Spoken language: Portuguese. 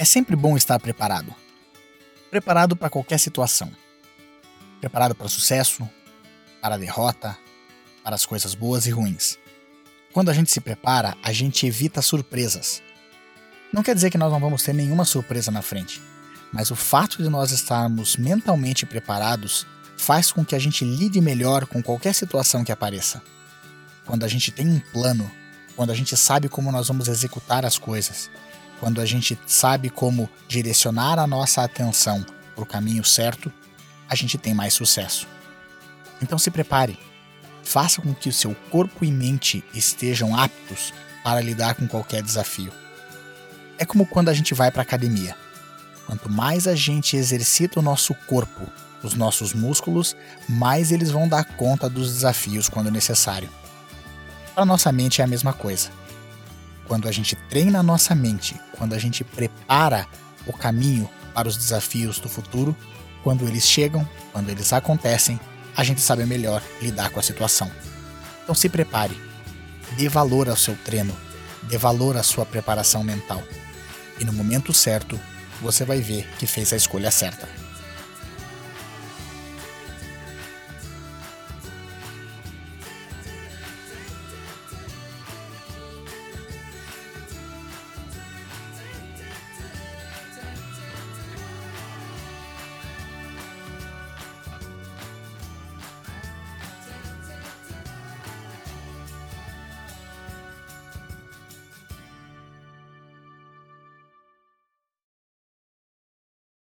É sempre bom estar preparado. Preparado para qualquer situação. Preparado para sucesso, para derrota, para as coisas boas e ruins. Quando a gente se prepara, a gente evita surpresas. Não quer dizer que nós não vamos ter nenhuma surpresa na frente, mas o fato de nós estarmos mentalmente preparados faz com que a gente lide melhor com qualquer situação que apareça. Quando a gente tem um plano, quando a gente sabe como nós vamos executar as coisas, quando a gente sabe como direcionar a nossa atenção para o caminho certo, a gente tem mais sucesso. Então se prepare. Faça com que o seu corpo e mente estejam aptos para lidar com qualquer desafio. É como quando a gente vai para a academia. Quanto mais a gente exercita o nosso corpo, os nossos músculos, mais eles vão dar conta dos desafios quando necessário. Para nossa mente é a mesma coisa. Quando a gente treina a nossa mente, quando a gente prepara o caminho para os desafios do futuro, quando eles chegam, quando eles acontecem, a gente sabe melhor lidar com a situação. Então se prepare, dê valor ao seu treino, dê valor à sua preparação mental. E no momento certo, você vai ver que fez a escolha certa.